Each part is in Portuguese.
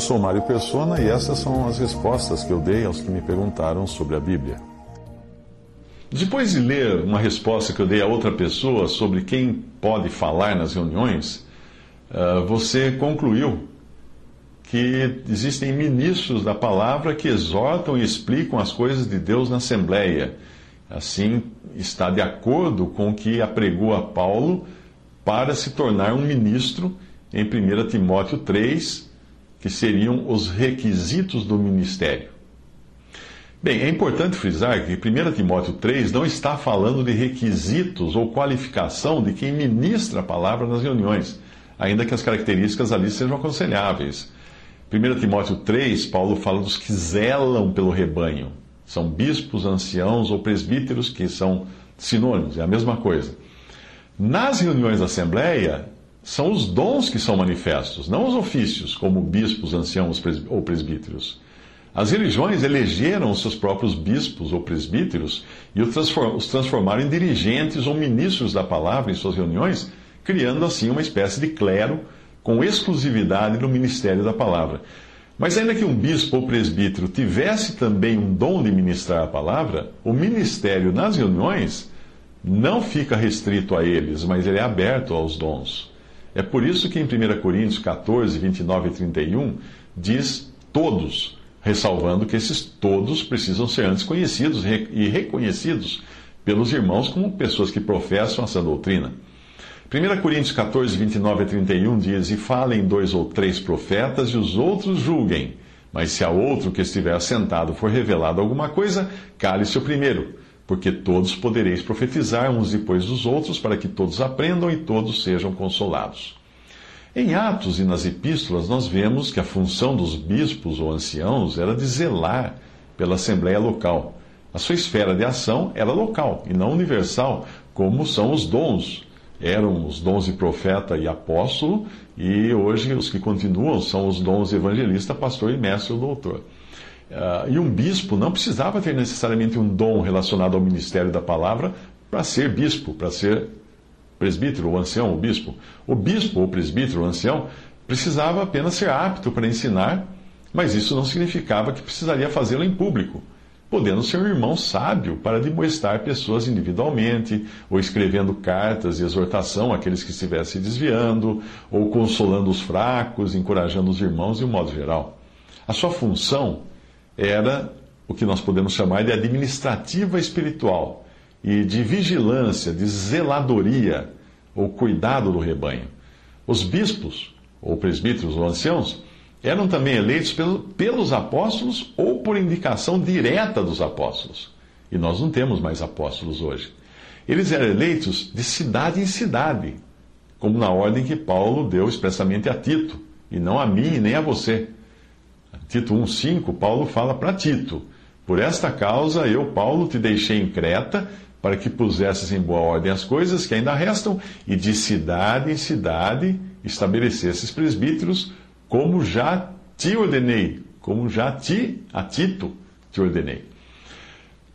Eu sou Mário Persona e essas são as respostas que eu dei aos que me perguntaram sobre a Bíblia. Depois de ler uma resposta que eu dei a outra pessoa sobre quem pode falar nas reuniões, ah, você concluiu que existem ministros da palavra que exortam e explicam as coisas de Deus na Assembleia. Assim, está de acordo com o que apregou a Paulo para se tornar um ministro em 1 Timóteo 3, que seriam os requisitos do ministério. Bem, é importante frisar que 1 Timóteo 3 não está falando de requisitos ou qualificação de quem ministra a palavra nas reuniões, ainda que as características ali sejam aconselháveis. 1 Timóteo 3, Paulo fala dos que zelam pelo rebanho. São bispos, anciãos ou presbíteros, que são sinônimos, é a mesma coisa. Nas reuniões da Assembleia, são os dons que são manifestos, não os ofícios, como bispos, anciãos ou presbíteros. As religiões elegeram os seus próprios bispos ou presbíteros e os transformaram em dirigentes ou ministros da palavra em suas reuniões, criando assim uma espécie de clero com exclusividade no ministério da palavra. Mas ainda que um bispo ou presbítero tivesse também um dom de ministrar a palavra, o ministério nas reuniões não fica restrito a eles, mas ele é aberto aos dons. É por isso que em 1 Coríntios 14, 29 e 31 diz todos, ressalvando que esses todos precisam ser antes conhecidos e reconhecidos pelos irmãos como pessoas que professam essa doutrina. 1 Coríntios 14, 29 a 31 diz: E falem dois ou três profetas, e os outros julguem. Mas se a outro que estiver assentado for revelado alguma coisa, cale-se o primeiro, porque todos podereis profetizar uns depois dos outros, para que todos aprendam e todos sejam consolados. Em Atos e nas epístolas, nós vemos que a função dos bispos ou anciãos era de zelar pela assembleia local. A sua esfera de ação era local e não universal, como são os dons eram os dons de profeta e apóstolo, e hoje os que continuam são os dons de evangelista, pastor e mestre ou doutor. Uh, e um bispo não precisava ter necessariamente um dom relacionado ao ministério da palavra para ser bispo, para ser presbítero ou ancião ou bispo. O bispo ou presbítero ou ancião precisava apenas ser apto para ensinar, mas isso não significava que precisaria fazê-lo em público podendo ser um irmão sábio para demoestar pessoas individualmente, ou escrevendo cartas de exortação àqueles que estivessem desviando, ou consolando os fracos, encorajando os irmãos de um modo geral. A sua função era o que nós podemos chamar de administrativa espiritual e de vigilância, de zeladoria ou cuidado do rebanho. Os bispos, ou presbíteros ou anciãos, eram também eleitos pelos apóstolos ou por indicação direta dos apóstolos. E nós não temos mais apóstolos hoje. Eles eram eleitos de cidade em cidade, como na ordem que Paulo deu expressamente a Tito, e não a mim nem a você. Tito 1,5, Paulo fala para Tito: Por esta causa eu, Paulo, te deixei em Creta, para que pusesses em boa ordem as coisas que ainda restam, e de cidade em cidade estabelecesses presbíteros como já te ordenei, como já te, a Tito, te ordenei.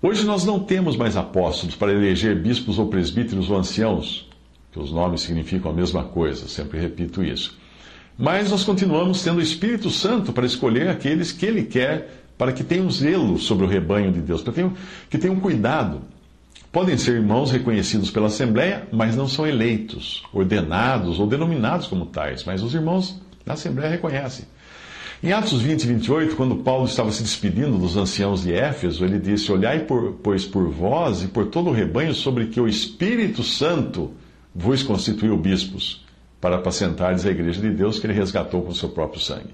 Hoje nós não temos mais apóstolos para eleger bispos ou presbíteros ou anciãos, que os nomes significam a mesma coisa, sempre repito isso. Mas nós continuamos tendo o Espírito Santo para escolher aqueles que Ele quer para que tenham zelo sobre o rebanho de Deus, para que tenham, que tenham cuidado. Podem ser irmãos reconhecidos pela Assembleia, mas não são eleitos, ordenados ou denominados como tais. Mas os irmãos a Assembleia reconhece. Em Atos 20 e 28, quando Paulo estava se despedindo dos anciãos de Éfeso, ele disse: Olhai, por, pois, por vós e por todo o rebanho sobre que o Espírito Santo vos constituiu bispos, para apacentardes a igreja de Deus que ele resgatou com seu próprio sangue.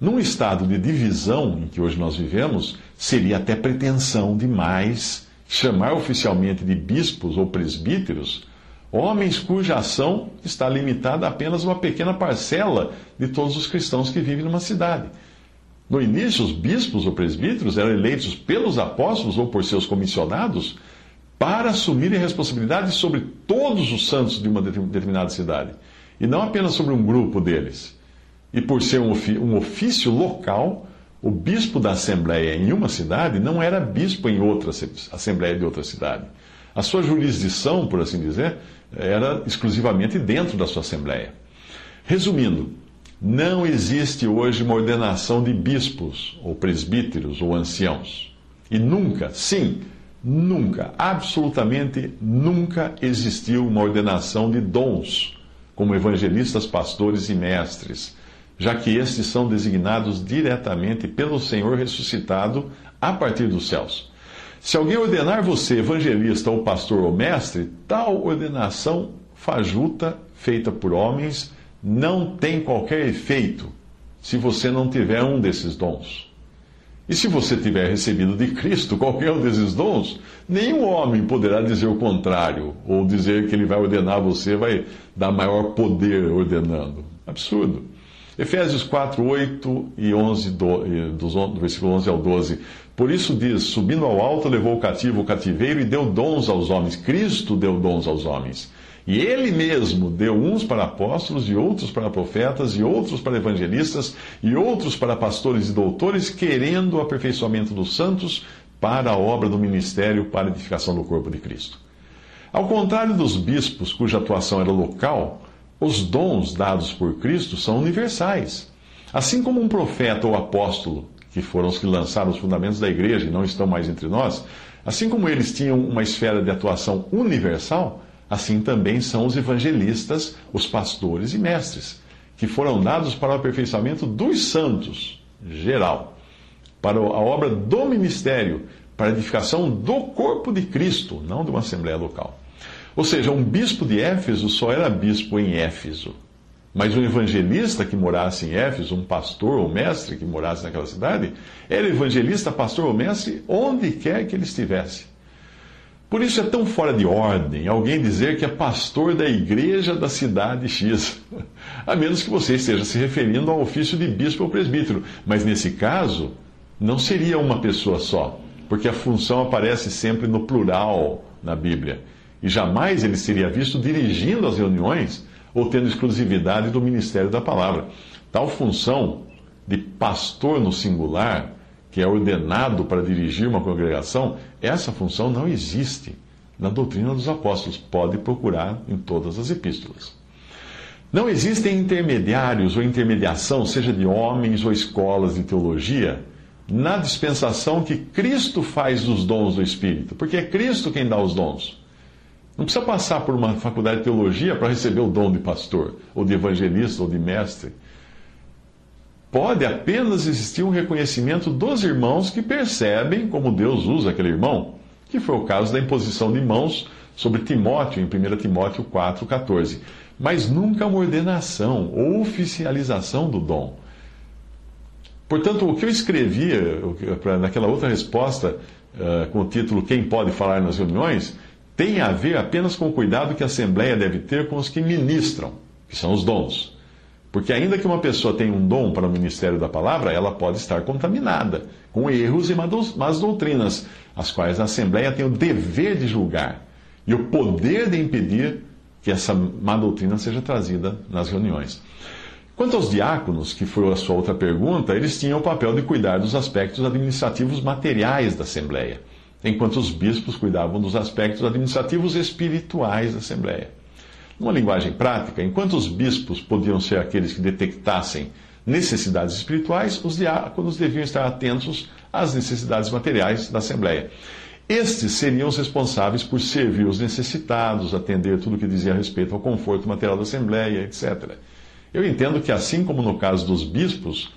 Num estado de divisão em que hoje nós vivemos, seria até pretensão demais chamar oficialmente de bispos ou presbíteros Homens cuja ação está limitada a apenas uma pequena parcela de todos os cristãos que vivem numa cidade. No início, os bispos ou presbíteros eram eleitos pelos apóstolos ou por seus comissionados para assumirem responsabilidade sobre todos os santos de uma determinada cidade, e não apenas sobre um grupo deles. E por ser um ofício local, o bispo da assembleia em uma cidade não era bispo em outra assembleia de outra cidade. A sua jurisdição, por assim dizer, era exclusivamente dentro da sua assembleia. Resumindo, não existe hoje uma ordenação de bispos, ou presbíteros, ou anciãos. E nunca, sim, nunca, absolutamente nunca existiu uma ordenação de dons, como evangelistas, pastores e mestres, já que estes são designados diretamente pelo Senhor ressuscitado a partir dos céus. Se alguém ordenar você evangelista ou pastor ou mestre, tal ordenação fajuta, feita por homens, não tem qualquer efeito se você não tiver um desses dons. E se você tiver recebido de Cristo qualquer um desses dons, nenhum homem poderá dizer o contrário, ou dizer que ele vai ordenar você, vai dar maior poder ordenando. Absurdo. Efésios 4, 8 e 11, do, do versículo 11 ao 12. Por isso diz: Subindo ao alto, levou o cativo o cativeiro e deu dons aos homens. Cristo deu dons aos homens. E ele mesmo deu uns para apóstolos, e outros para profetas, e outros para evangelistas, e outros para pastores e doutores, querendo o aperfeiçoamento dos santos para a obra do ministério, para a edificação do corpo de Cristo. Ao contrário dos bispos, cuja atuação era local, os dons dados por Cristo são universais. Assim como um profeta ou apóstolo, que foram os que lançaram os fundamentos da igreja e não estão mais entre nós, assim como eles tinham uma esfera de atuação universal, assim também são os evangelistas, os pastores e mestres, que foram dados para o aperfeiçoamento dos santos, geral, para a obra do ministério, para a edificação do corpo de Cristo, não de uma assembleia local. Ou seja, um bispo de Éfeso só era bispo em Éfeso. Mas um evangelista que morasse em Éfeso, um pastor ou mestre que morasse naquela cidade, era evangelista, pastor ou mestre onde quer que ele estivesse. Por isso é tão fora de ordem alguém dizer que é pastor da igreja da cidade X, a menos que você esteja se referindo ao ofício de bispo ou presbítero. Mas nesse caso, não seria uma pessoa só, porque a função aparece sempre no plural na Bíblia. E jamais ele seria visto dirigindo as reuniões ou tendo exclusividade do ministério da palavra. Tal função de pastor no singular que é ordenado para dirigir uma congregação, essa função não existe na doutrina dos apóstolos. Pode procurar em todas as epístolas. Não existem intermediários ou intermediação, seja de homens ou escolas de teologia, na dispensação que Cristo faz dos dons do Espírito, porque é Cristo quem dá os dons. Não precisa passar por uma faculdade de teologia para receber o dom de pastor, ou de evangelista, ou de mestre pode apenas existir um reconhecimento dos irmãos que percebem como Deus usa aquele irmão, que foi o caso da imposição de mãos sobre Timóteo, em 1 Timóteo 4,14. Mas nunca uma ordenação ou oficialização do dom. Portanto, o que eu escrevi naquela outra resposta, uh, com o título Quem pode falar nas reuniões, tem a ver apenas com o cuidado que a Assembleia deve ter com os que ministram, que são os dons. Porque ainda que uma pessoa tenha um dom para o ministério da palavra, ela pode estar contaminada com erros e más doutrinas, as quais a Assembleia tem o dever de julgar e o poder de impedir que essa má doutrina seja trazida nas reuniões. Quanto aos diáconos, que foi a sua outra pergunta, eles tinham o papel de cuidar dos aspectos administrativos materiais da Assembleia, enquanto os bispos cuidavam dos aspectos administrativos espirituais da Assembleia. Numa linguagem prática, enquanto os bispos podiam ser aqueles que detectassem necessidades espirituais, os diáconos deviam estar atentos às necessidades materiais da Assembleia. Estes seriam os responsáveis por servir os necessitados, atender tudo o que dizia a respeito ao conforto material da Assembleia, etc. Eu entendo que, assim como no caso dos bispos,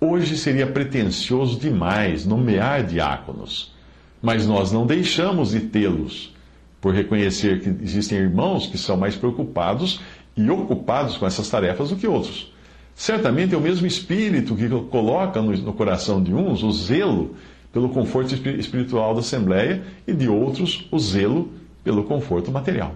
hoje seria pretensioso demais nomear diáconos, mas nós não deixamos de tê-los por reconhecer que existem irmãos que são mais preocupados e ocupados com essas tarefas do que outros. Certamente é o mesmo espírito que coloca no coração de uns o zelo pelo conforto espiritual da Assembleia e de outros o zelo pelo conforto material.